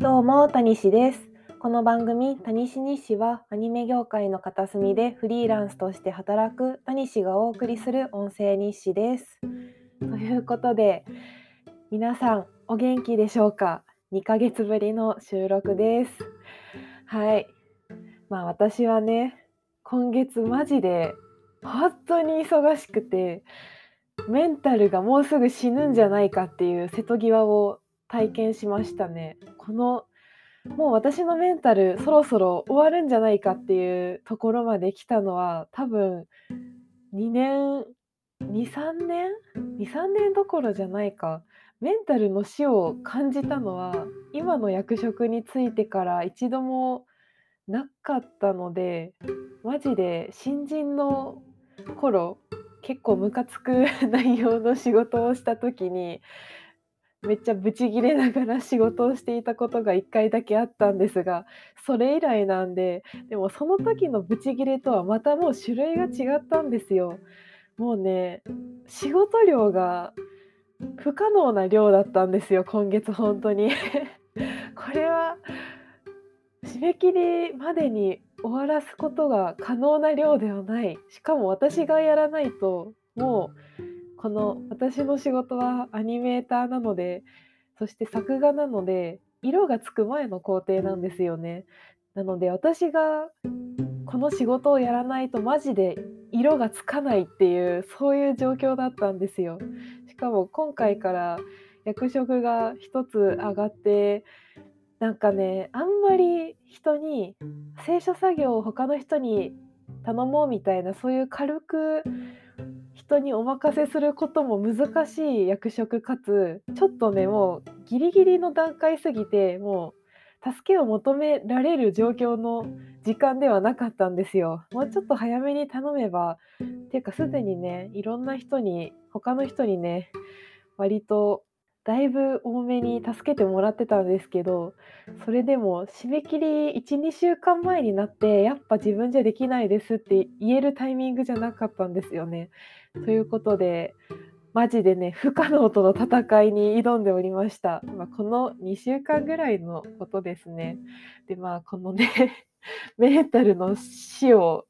どうも、たにしです。この番組、たにし日誌は、アニメ業界の片隅でフリーランスとして働くたにしがお送りする音声日誌です。ということで、皆さん、お元気でしょうか ?2 ヶ月ぶりの収録です。はい。まあ私はね、今月マジで本当に忙しくて、メンタルがもうすぐ死ぬんじゃないかっていう瀬戸際を体験しましたね。このもう私のメンタルそろそろ終わるんじゃないかっていうところまで来たのは多分2年23年？23年どころじゃないかメンタルの死を感じたのは今の役職についてから一度もなかったのでマジで新人の頃結構ムカつく 内容の仕事をした時にめっちゃブチギレながら仕事をしていたことが1回だけあったんですがそれ以来なんででもその時のブチギレとはまたもう種類が違ったんですよ。もうね仕事量が不可能な量だったんですよ今月本当に これは締め切りまでに終わらすことが可能な量ではないしかも私がやらないともうこの私の仕事はアニメーターなのでそして作画なので色がつく前の工程なんですよね。なので私がこの仕事をやらないとマジで色がつかないっていうそういう状況だったんですよ。しかも今回から役職が一つ上がってなんかねあんまり人に清書作業を他の人に頼もうみたいなそういう軽く人にお任せすることも難しい役職かつちょっとねもうギリギリの段階すぎてもう助けを求められる状況の時間ではなかったんですよ。もうちょっと早めに頼めばっていうかすでにねいろんな人に他の人にね割とだいぶ多めに助けてもらってたんですけどそれでも締め切り12週間前になってやっぱ自分じゃできないですって言えるタイミングじゃなかったんですよね。ということでマジでね不可能との戦いに挑んでおりました。まあ、この2週間ぐらいのことですね。でまあこのね メンタルの死を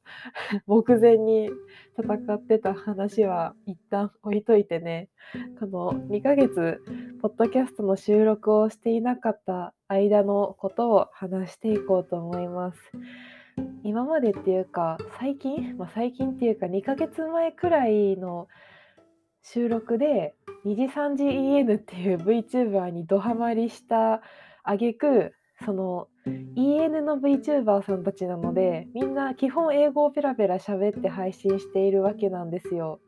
目前に戦ってた話は一旦置いといてねこの2ヶ月ポッドキャストの収録をしていなかった間のことを話していこうと思います。今までっていうか最近、まあ、最近っていうか2ヶ月前くらいの収録で2次3次 EN っていう VTuber にドハマりした挙句その EN の VTuber さんたちなのでみんな基本英語をペラペラ喋って配信しているわけなんですよ。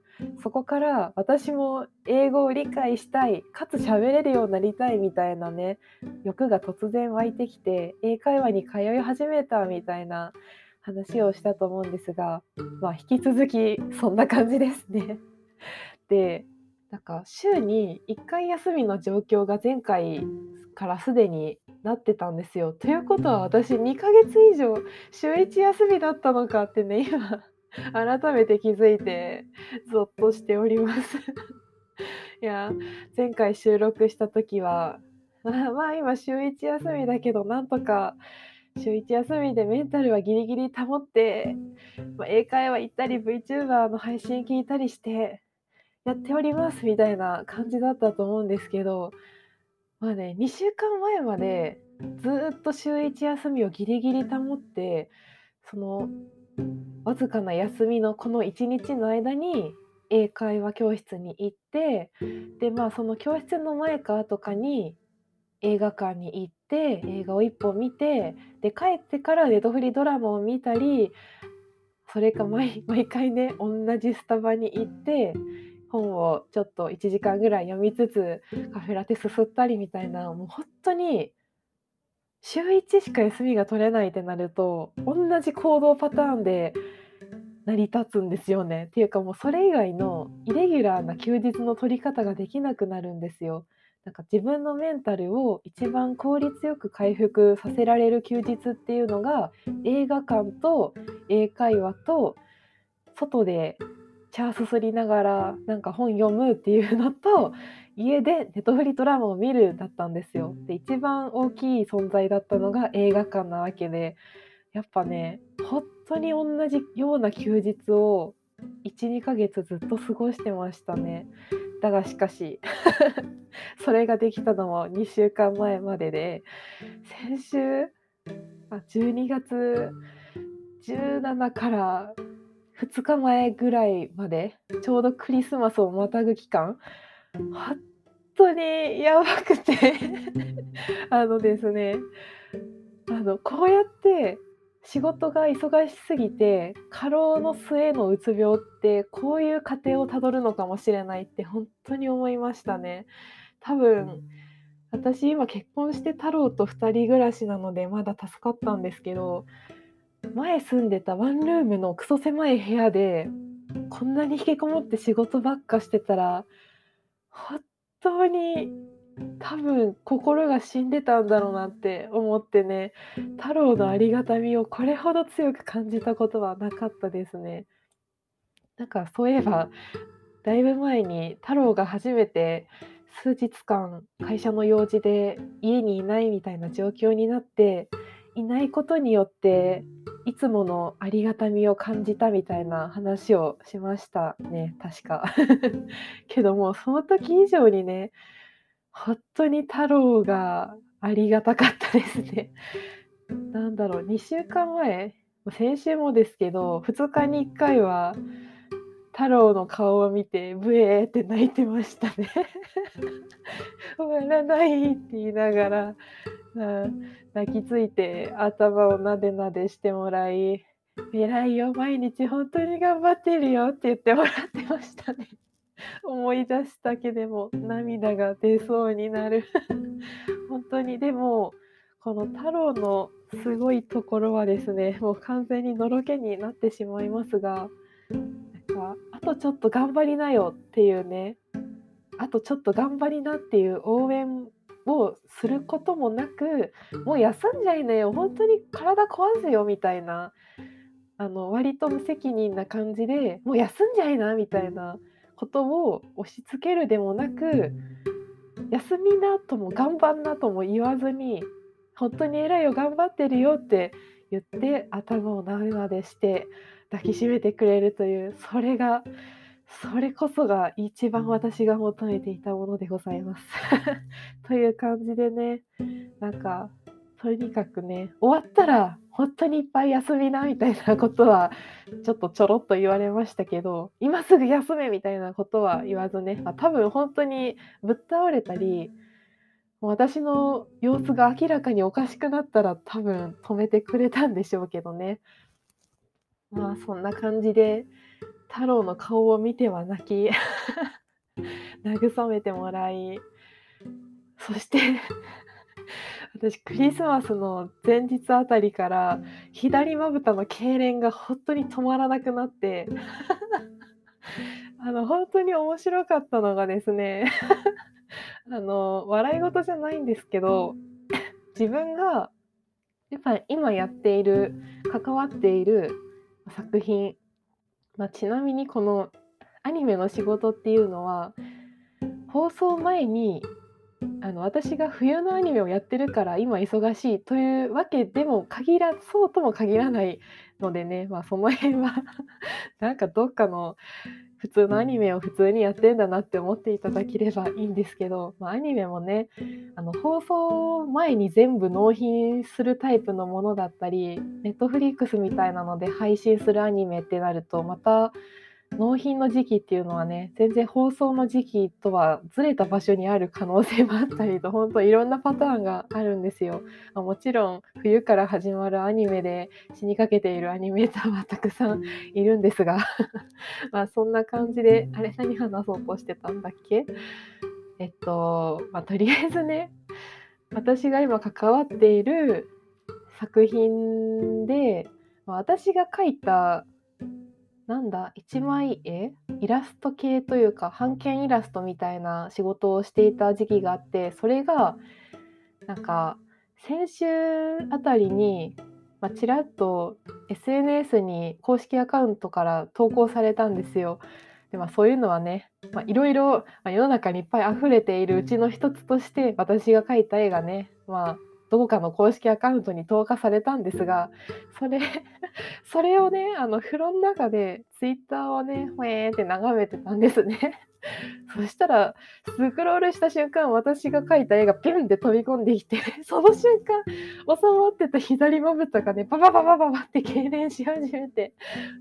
そこから私も英語を理解したいかつ喋れるようになりたいみたいなね欲が突然湧いてきて英会話に通い始めたみたいな話をしたと思うんですが、まあ、引き続きそんな感じですね。でなんか週に1回休みの状況が前回からすでになってたんですよ。ということは私2ヶ月以上週1休みだったのかってね今改めて気づいてゾッとしております。いや前回収録した時はまあ今週1休みだけどなんとか週1休みでメンタルはギリギリ保って、まあ、英会話行ったり VTuber の配信聞いたりしてやっておりますみたいな感じだったと思うんですけどまあね2週間前までずっと週1休みをギリギリ保ってそのわずかな休みのこの1日の間に英会話教室に行ってでまあその教室の前かとかに映画館に行って映画を1本見てで帰ってからネットフリドラマを見たりそれか 毎回ね同じスタバに行って本をちょっと1時間ぐらい読みつつカフェラテすすったりみたいなもう本当に週1しか休みが取れないってなると同じ行動パターンで成り立つんですよね。っていうかもうそれ以外のイレギュラーな休日の取り方ができなくなるんですよ。なんか自分のメンタルを一番効率よく回復させられる休日っていうのが映画館と英会話と外で茶すすりながらなんか本読むっていうのと家でネトフリドラマを見るだったんですよ。で一番大きい存在だったのが映画館なわけでやっぱね本当に同じような休日を12ヶ月ずっと過ごしてましたね。だがしかし それができたのも2週間前までで先週あ12月17から2日前ぐらいまでちょうどクリスマスをまたぐ期間？本当にやばくて。あのですねあのこうやって仕事が忙しすぎて過労の末のうつ病ってこういう過程をたどるのかもしれないって本当に思いましたね。多分私今結婚して太郎と2人暮らしなのでまだ助かったんですけど前住んでたワンルームのクソ狭い部屋でこんなに引きこもって仕事ばっかしてたら本当に多分心が死んでたんだろうなって思ってね太郎のありがたみをこれほど強く感じたことはなかったですね。なんかそういえばだいぶ前に太郎が初めて数日間会社の用事で家にいないみたいな状況になっていないことによっていつものありがたみを感じたみたいな話をしましたね。確か。けどもその時以上にね本当に太郎がありがたかったですね。なんだろう2週間前？先週もですけど2日に1回は太郎の顔を見てブエーって泣いてましたね。終わらないって言いながら泣きついて頭をなでなでしてもらい偉いよ毎日本当に頑張ってるよって言ってもらってましたね。思い出すだけでも涙が出そうになる。本当にでもこの太郎のすごいところはですねもう完全にのろけになってしまいますがかあとちょっと頑張りなよっていうね。あとちょっと頑張りなっていう応援をすることもなくもう休んじゃいなよ。本当に体壊すよみたいなあの割と無責任な感じでもう休んじゃいなみたいなことを押し付けるでもなく休みなとも頑張んなとも言わずに本当に偉いよ頑張ってるよって言って頭をなでなでして抱きしめてくれるというそれがそれこそが一番私が求めていたものでございます。という感じでねなんかとにかくね終わったら本当にいっぱい休みなみたいなことはちょっとちょろっと言われましたけど今すぐ休めみたいなことは言わずね、まあ、多分本当にぶっ倒れたり私の様子が明らかにおかしくなったら多分止めてくれたんでしょうけどねまあそんな感じで太郎の顔を見ては泣き 慰めてもらいそして私クリスマスの前日あたりから左まぶたの痙攣が本当に止まらなくなって あの本当に面白かったのがですね あの笑い事じゃないんですけど自分がやっぱ今やっている関わっている作品、まあ、ちなみにこのアニメの仕事っていうのは放送前にあの私が冬のアニメをやってるから今忙しいというわけでも限らそうとも限らないのでね、まあ、その辺は なんかどっかの普通のアニメを普通にやってんだなって思っていただければいいんですけど、まあ、アニメもねあの放送前に全部納品するタイプのものだったりネットフリックスみたいなので配信するアニメってなるとまた納品の時期っていうのはね全然放送の時期とはずれた場所にある可能性もあったりと 本当いろんなパターンがあるんですよ。もちろん冬から始まるアニメで死にかけているアニメーターはたくさんいるんですが まあそんな感じであれ何話そうとしてたんだっけ？えっと、まあ、とりあえずね私が今関わっている作品で、まあ、私が書いたなんだ一枚絵？イラスト系というか版権イラストみたいな仕事をしていた時期があってそれがなんか先週あたりにまあ、ちらっと SNS に公式アカウントから投稿されたんですよ。でまあ、そういうのはねいろいろ世の中にいっぱい溢れているうちの一つとして私が描いた絵がね、まあ、どこかの公式アカウントに投下されたんですがそれ それをねあの風呂の中でツイッターをねほえーって眺めてたんですね。そしたらスクロールした瞬間私が描いた絵がピュンって飛び込んできてその瞬間収まってた左まぶたがねババババババって痙攣し始めて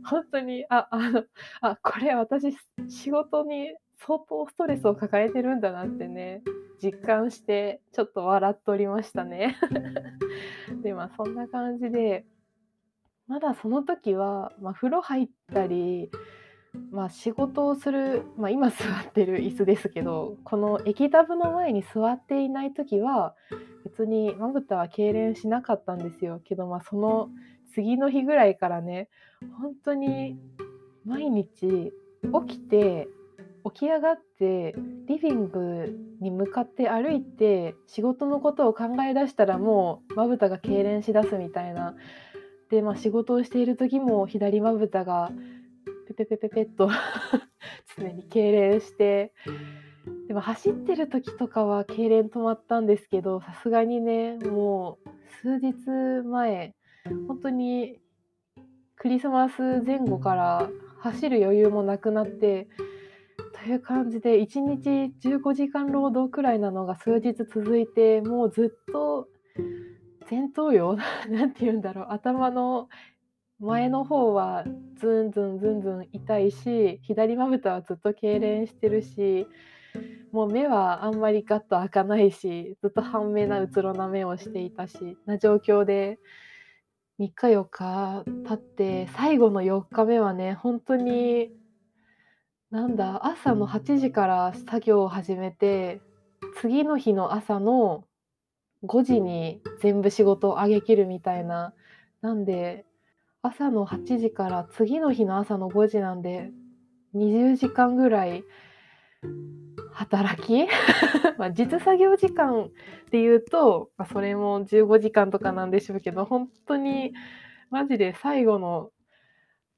本当にああのあこれ私仕事に相当ストレスを抱えてるんだなってね実感してちょっと笑っておりましたね。でまあそんな感じでまだその時は、まあ、風呂入ったりまあ、仕事をする、まあ、今座ってる椅子ですけどこの液タブの前に座っていない時は別にまぶたは痙攣しなかったんですよ。けど、まあ、その次の日ぐらいからね本当に毎日起きて起き上がってリビングに向かって歩いて仕事のことを考え出したらもうまぶたが痙攣しだすみたいな。で、まあ、仕事をしている時も左まぶたがペペペペペッと 常に痙攣して。でも走ってる時とかは痙攣止まったんですけどさすがにねもう数日前本当にクリスマス前後から走る余裕もなくなってという感じで1日15時間労働くらいなのが数日続いてもうずっと前頭葉 なんて言うんだろう頭の前の方はズンズンズンズン痛いし左まぶたはずっと痙攣してるしもう目はあんまりガッと開かないしずっと半目なうつろな目をしていたしな状況で3日4日経って最後の4日目はね本当になんだ朝の8時から作業を始めて次の日の朝の5時に全部仕事を上げきるみたいな。なんで朝の8時から次の日の朝の5時なんで20時間ぐらい働き まあ実作業時間っていうと、まあ、それも15時間とかなんでしょうけど本当にマジで最後の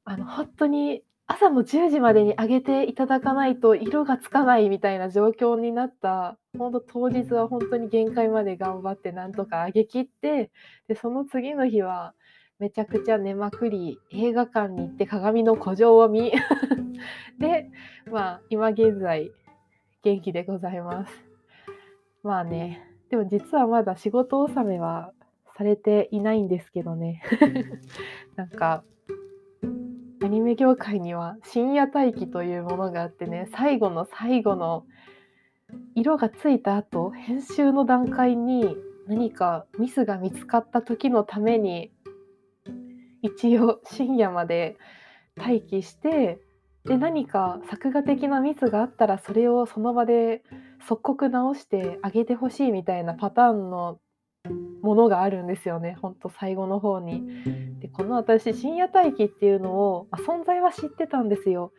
あの本当に朝の10時までに上げていただかないと色がつかないみたいな状況になった。本当当日は本当に限界まで頑張ってなんとか上げきってでその次の日はめちゃくちゃ寝まくり映画館に行って鏡の古城を見。でまあ今現在元気でございます。まあねでも実はまだ仕事納めはされていないんですけどね。なんかアニメ業界には深夜待機というものがあってね最後の最後の色がついた後編集の段階に何かミスが見つかった時のために一応深夜まで待機してで何か作画的なミスがあったらそれをその場で即刻直してあげてほしいみたいなパターンのものがあるんですよねほんと最後の方に。でこの私深夜待機っていうのを、まあ、存在は知ってたんですよ。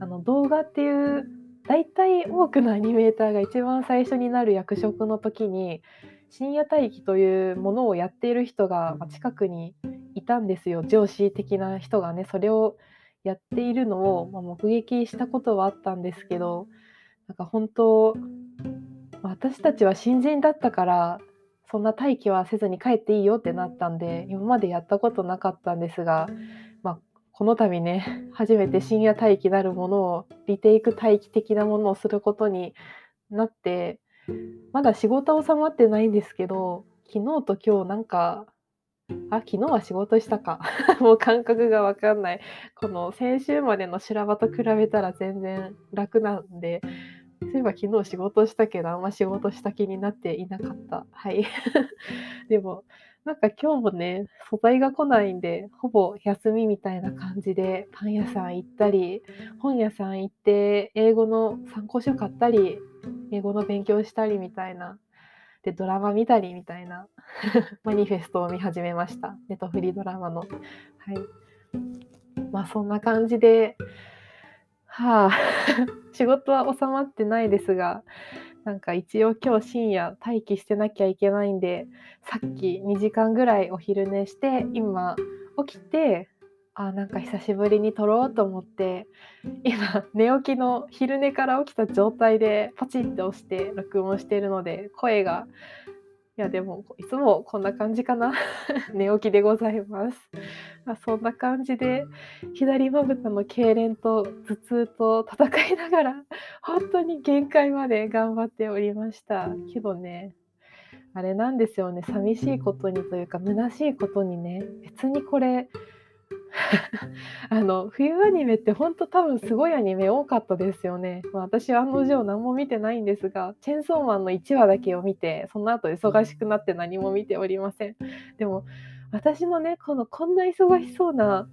あの動画っていう大体多くのアニメーターが一番最初になる役職の時に深夜待機というものをやっている人が近くにいたんですよ上司的な人がねそれをやっているのを、目撃したことはあったんですけどなんか本当私たちは新人だったからそんな待機はせずに帰っていいよってなったんで今までやったことなかったんですが、まあ、この度ね 初めて深夜待機なるものをリテイク待機的なものをすることになってまだ仕事収まってないんですけど昨日と今日なんかあ、昨日は仕事したか。もう感覚がわかんない。この先週までの修羅場と比べたら全然楽なんで、そういえば昨日仕事したけど、あんま仕事した気になっていなかった。はい。でも、なんか今日もね、素材が来ないんで、ほぼ休みみたいな感じで、パン屋さん行ったり、本屋さん行って、英語の参考書買ったり、英語の勉強したりみたいなで、ドラマ見たりみたいな マニフェストを見始めました。ネトフリドラマの。はい。まあそんな感じで、はあ、仕事は収まってないですが、なんか一応今日深夜待機してなきゃいけないんでさっき2時間ぐらいお昼寝して今起きてあなんか久しぶりに撮ろうと思って今寝起きの昼寝から起きた状態でポチって押して録音しているので声がいやでも いつもこんな感じかな。寝起きでございます、まあ、そんな感じで左まぶたの痙攣と頭痛と戦いながら 本当に限界まで頑張っておりました。けどねあれなんですよね。寂しいことにというか虚しいことにね別にこれ あの冬アニメって本当多分すごいアニメ多かったですよね。まあ、私は案の定何も見てないんですが、チェンソーマンの1話だけを見て、その後忙しくなって何も見ておりません。でも私もね、このこんな忙しそうな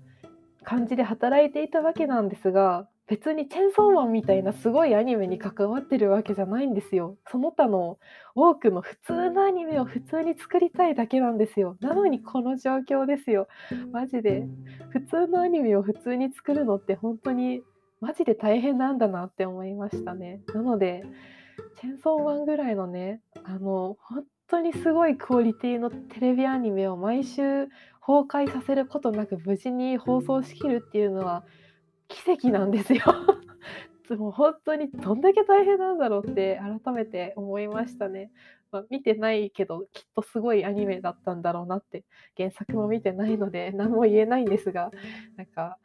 感じで働いていたわけなんですが、別にチェンソーマンみたいなすごいアニメに関わってるわけじゃないんですよ。その他の多くの普通のアニメを普通に作りたいだけなんですよ。なのにこの状況ですよ。マジで。普通のアニメを普通に作るのって本当にマジで大変なんだなって思いましたね。なので、チェンソーマンぐらいのね、あの、本当にすごいクオリティのテレビアニメを毎週崩壊させることなく無事に放送しきるっていうのは奇跡なんですよ。もう本当にどんだけ大変なんだろうって改めて思いましたね。まあ、見てないけどきっとすごいアニメだったんだろうなって原作も見てないので何も言えないんですがなんか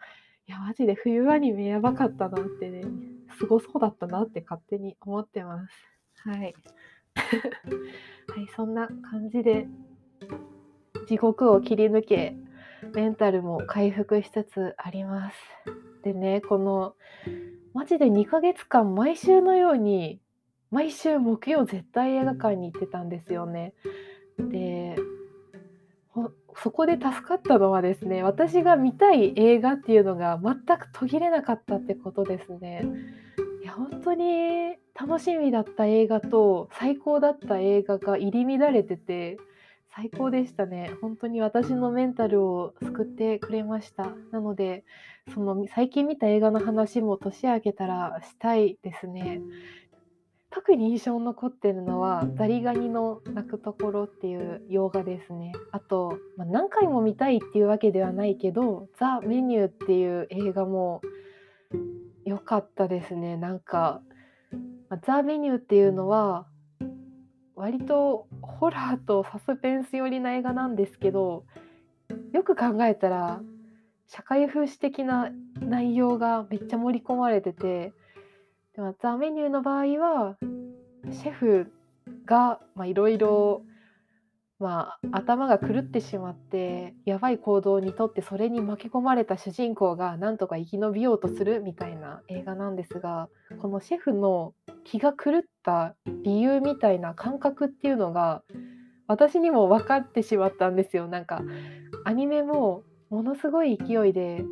いやマジで冬アニメやばかったなってねすごそうだったなって勝手に思ってます。はい。はい、そんな感じで地獄を切り抜けメンタルも回復しつつあります。でねこのマジで2ヶ月間毎週のように毎週木曜絶対映画館に行ってたんですよね。でそこで助かったのはですね私が見たい映画っていうのが全く途切れなかったってことですね。いや本当に楽しみだった映画と最高だった映画が入り乱れてて最高でしたね。本当に私のメンタルを救ってくれました。なので、その最近見た映画の話も年明けたらしたいですね。特に印象に残ってるのは「ザリガニの鳴くところ」っていう洋画ですね。あと、まあ、何回も見たいっていうわけではないけど「ザ・メニュー」っていう映画も良かったですね。なんか、まあ、ザ・メニューっていうのは割とホラーとサスペンス寄りな映画なんですけどよく考えたら社会風刺的な内容がめっちゃ盛り込まれててでもザ・メニューの場合はシェフがいろいろまあ、頭が狂ってしまってやばい行動にとってそれに巻き込まれた主人公がなんとか生き延びようとするみたいな映画なんですがこのシェフの気が狂った理由みたいな感覚っていうのが私にも分かってしまったんですよ。なんかアニメもものすごい勢いで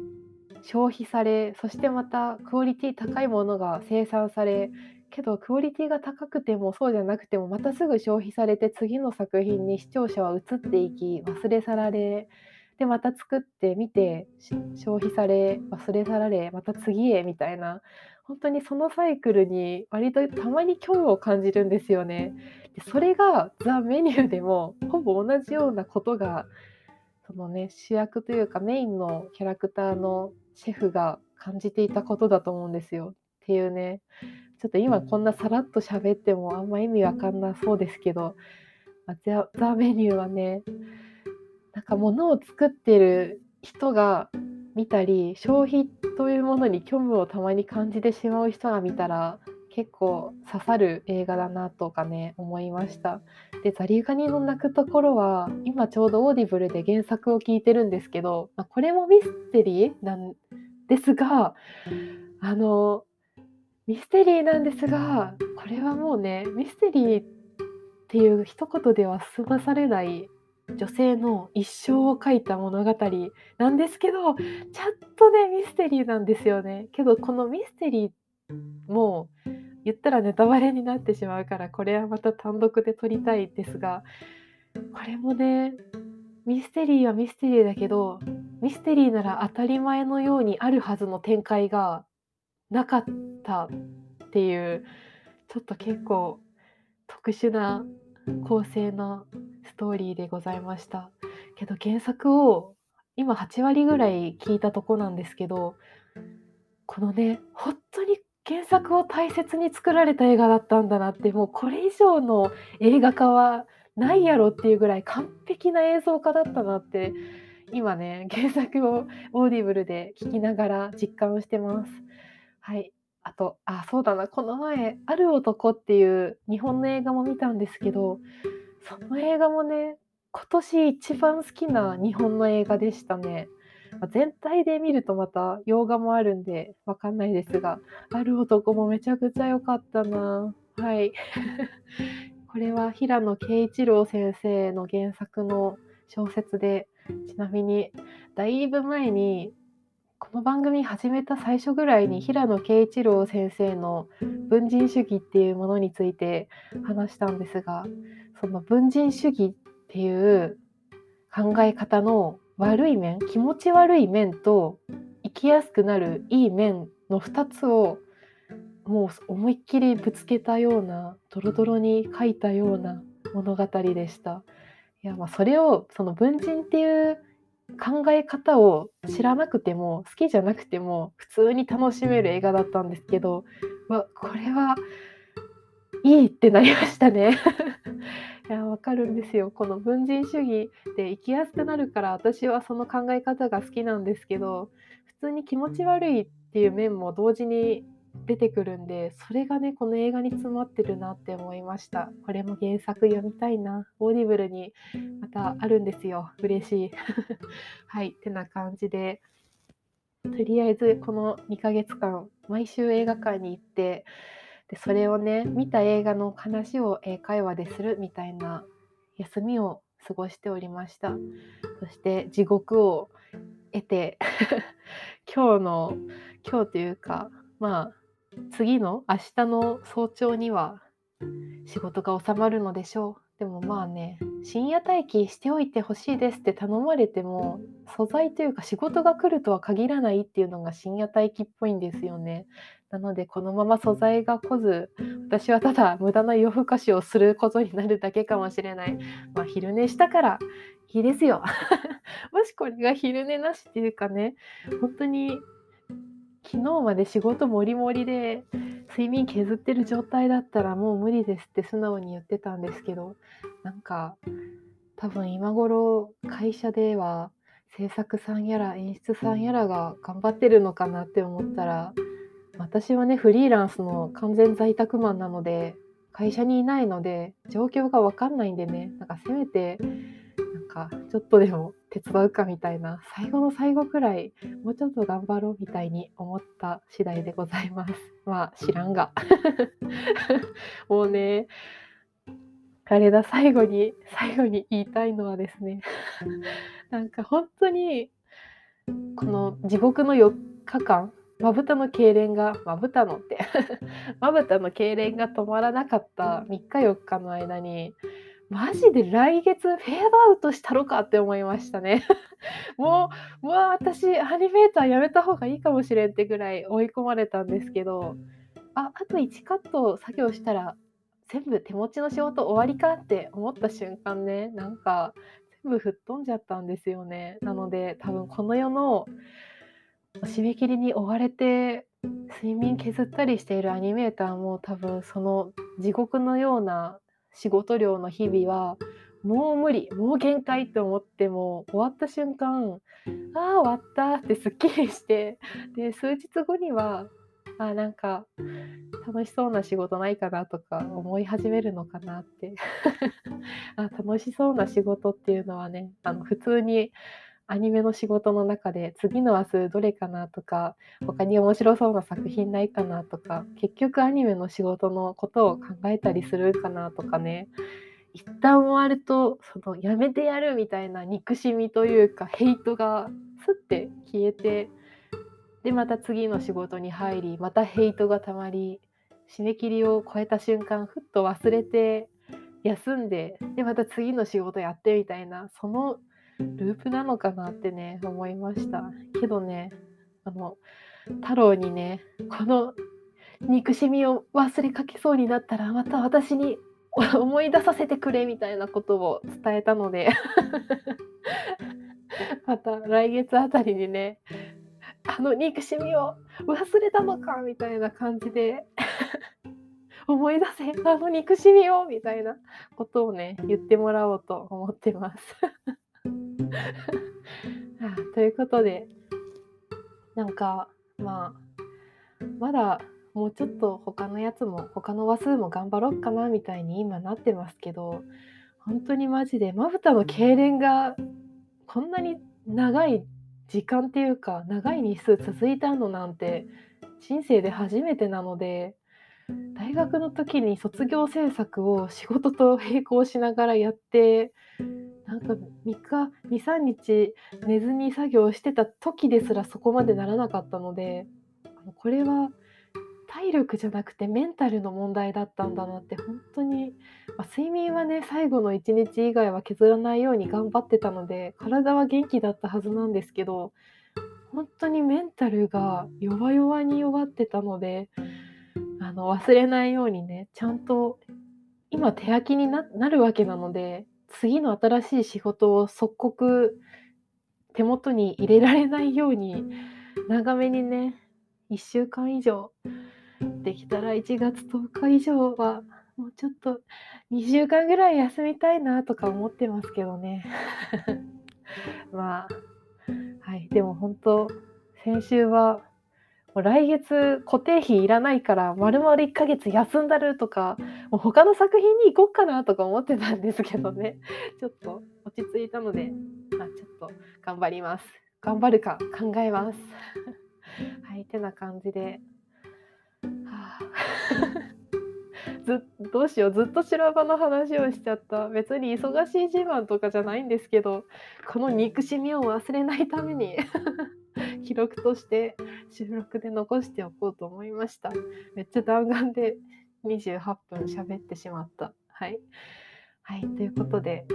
消費されそしてまたクオリティ高いものが生産されけどクオリティが高くてもそうじゃなくてもまたすぐ消費されて次の作品に視聴者は移っていき忘れ去られでまた作ってみて消費され忘れ去られまた次へみたいな本当にそのサイクルに割とたまに興味を感じるんですよね。でそれがザ・メニューでもほぼ同じようなことがそのね主役というかメインのキャラクターのシェフが感じていたことだと思うんですよ。っていうねちょっと今こんなさらっと喋ってもあんま意味わかんなそうですけど、ザ・ザメニューはね、なんか物を作ってる人が見たり、消費というものに虚無をたまに感じてしまう人が見たら、結構刺さる映画だなとかね思いました。でザリガニの鳴くところは今ちょうど Audible で原作を聞いてるんですけど、まあ、これもミステリーなんですがあのミステリーなんですがこれはもうねミステリーっていう一言では済まされない女性の一生を書いた物語なんですけどちゃんとねミステリーなんですよね。けどこのミステリーも言ったらネタバレになってしまうからこれはまた単独で撮りたいですがこれもねミステリーはミステリーだけどミステリーなら当たり前のようにあるはずの展開がなかったっていうちょっと結構特殊な構成のストーリーでございましたけど原作を今8割ぐらい聞いたとこなんですけどこのね本当に原作を大切に作られた映画だったんだなってもうこれ以上の映画化はないやろっていうぐらい完璧な映像化だったなって今ね原作を Audible で聞きながら実感をしてます。はいあとあそうだなこの前「ある男」っていう日本の映画も見たんですけどその映画もね今年一番好きな日本の映画でしたね。ま全体で見るとまた洋画もあるんでわかんないですが、ある男もめちゃくちゃ良かったな。はい。これは平野啓一郎先生の原作の小説で、ちなみにだいぶ前にこの番組始めた最初ぐらいに平野啓一郎先生の文人主義っていうものについて話したんですがその文人主義っていう考え方の悪い面気持ち悪い面と生きやすくなるいい面の2つをもう思いっきりぶつけたようなドロドロに書いたような物語でした。いやまあそれをその分人っていう考え方を知らなくても好きじゃなくても普通に楽しめる映画だったんですけど、まこれはいいってなりましたね。いやわかるんですよこの分人主義で生きやすくなるから私はその考え方が好きなんですけど普通に気持ち悪いっていう面も同時に出てくるんでそれがねこの映画に詰まってるなって思いました。これも原作読みたいな。 Audible にまたあるんですよ。嬉しい。はいってな感じで。とりあえずこの2ヶ月間毎週映画館に行ってでそれをね見た映画の話を英会話でするみたいな休みを過ごしておりました。そして地獄を得て 今日の今日というかまあ次の明日の早朝には仕事が収まるのでしょうでもまあね深夜待機しておいてほしいですって頼まれても素材というか仕事が来るとは限らないっていうのが深夜待機っぽいんですよねなのでこのまま素材が来ず私はただ無駄な夜更かしをすることになるだけかもしれない。まあ昼寝したからいいですよ。もしこれが昼寝なしっていうかね本当に昨日まで仕事もりもりで睡眠削ってる状態だったらもう無理ですって素直に言ってたんですけどなんか多分今頃会社では制作さんやら演出さんやらが頑張ってるのかなって思ったら私はねフリーランスの完全在宅マンなので会社にいないので状況が分かんないんでねなんかせめてなんかちょっとでも手伝うかみたいな最後の最後くらいもうちょっと頑張ろうみたいに思った次第でございます。まあ知らんが。もうねあれだ最後に最後に言いたいのはですねなんか本当にこの地獄の4日間まぶたの痙攣がまぶたのって まぶたの痙攣が止まらなかった3日4日の間にマジで来月フェードアウトしたろかって思いましたね。もうもう私アニメーターやめた方がいいかもしれんってぐらい追い込まれたんですけどああと1カット作業したら全部手持ちの仕事終わりかって思った瞬間ねなんか全部吹っ飛んじゃったんですよね。なので多分この世の締め切りに追われて睡眠削ったりしているアニメーターも多分その地獄のような仕事量の日々はもう無理もう限界って思っても終わった瞬間ああ終わったってすっきりしてで数日後にはあなんか楽しそうな仕事ないかなとか思い始めるのかなって。あ楽しそうな仕事っていうのはねあの普通にアニメの仕事の中で次の明日どれかなとか他に面白そうな作品ないかなとか結局アニメの仕事のことを考えたりするかなとかね。一旦終わるとそのやめてやるみたいな憎しみというかヘイトがスッて消えてでまた次の仕事に入りまたヘイトがたまり締め切りを超えた瞬間ふっと忘れて休んででまた次の仕事やってみたいなそのループなのかなってね思いました。けどねあの太郎にねこの憎しみを忘れかけそうになったらまた私に 思い出させてくれみたいなことを伝えたので また来月あたりにねあの憎しみを忘れたのかみたいな感じで 思い出せあの憎しみをみたいなことをね言ってもらおうと思ってます。ということでなんかまあまだもうちょっと他のやつも他の話数も頑張ろっかなみたいに今なってますけど本当にマジでまぶたの痙攣がこんなに長い時間っていうか長い日数続いたのなんて人生で初めてなので大学の時に卒業制作を仕事と並行しながらやってなんか3日23日寝ずに作業してた時ですらそこまでならなかったのでこれは体力じゃなくてメンタルの問題だったんだなって本当に、まあ、睡眠はね最後の1日以外は削らないように頑張ってたので体は元気だったはずなんですけど本当にメンタルが弱々に弱ってたのであの忘れないようにねちゃんと今手焼きになるわけなので次の新しい仕事を即刻手元に入れられないように長めにね1週間以上できたら1月10日以上はもうちょっと2週間ぐらい休みたいなとか思ってますけどね。まあはい。でも本当先週はもう来月固定費いらないから丸々1ヶ月休んだるとかもう他の作品に行こっかなとか思ってたんですけどね。ちょっと落ち着いたので、まあ、ちょっと頑張ります。頑張るか考えます。はいてな感じで。ずどうしよう。ずっと修場の話をしちゃった。別に忙しい自慢とかじゃないんですけどこの憎しみを忘れないために記録として収録で残しておこうと思いました。めっちゃ弾丸で28分喋ってしまった。はい。はい。ということで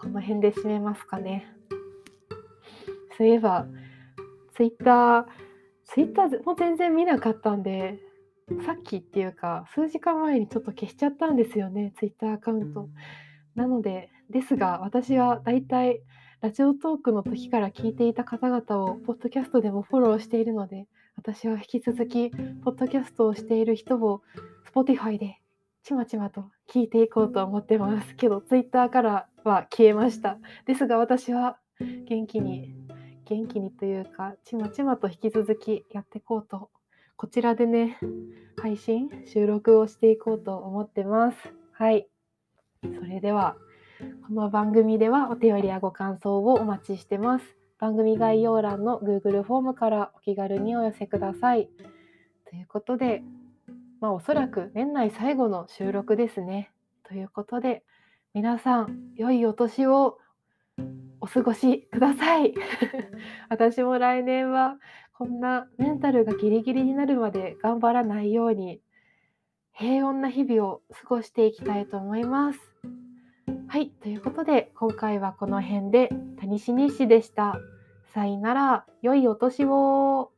この辺で締めますかね。そういえば Twitter Twitter も全然見なかったんでさっきっていうか数時間前にちょっと消しちゃったんですよねツイッターアカウント。なのでですが私はだいたいラジオトークの時から聞いていた方々をポッドキャストでもフォローしているので私は引き続きポッドキャストをしている人を Spotify でちまちまと聞いていこうと思ってますけどツイッターからは消えましたですが私は元気に元気にというかちまちまと引き続きやっていこうとこちらでね、配信、収録をしていこうと思ってます。はい。それでは、この番組ではお便りやご感想をお待ちしてます。番組概要欄の Google フォームからお気軽にお寄せください。ということで、まあおそらく年内最後の収録ですね。ということで、皆さん、良いお年をお過ごしください。私も来年はこんなメンタルがギリギリになるまで頑張らないように平穏な日々を過ごしていきたいと思います。はい、ということで今回はこの辺で谷西日誌でした。さいなら、良いお年を。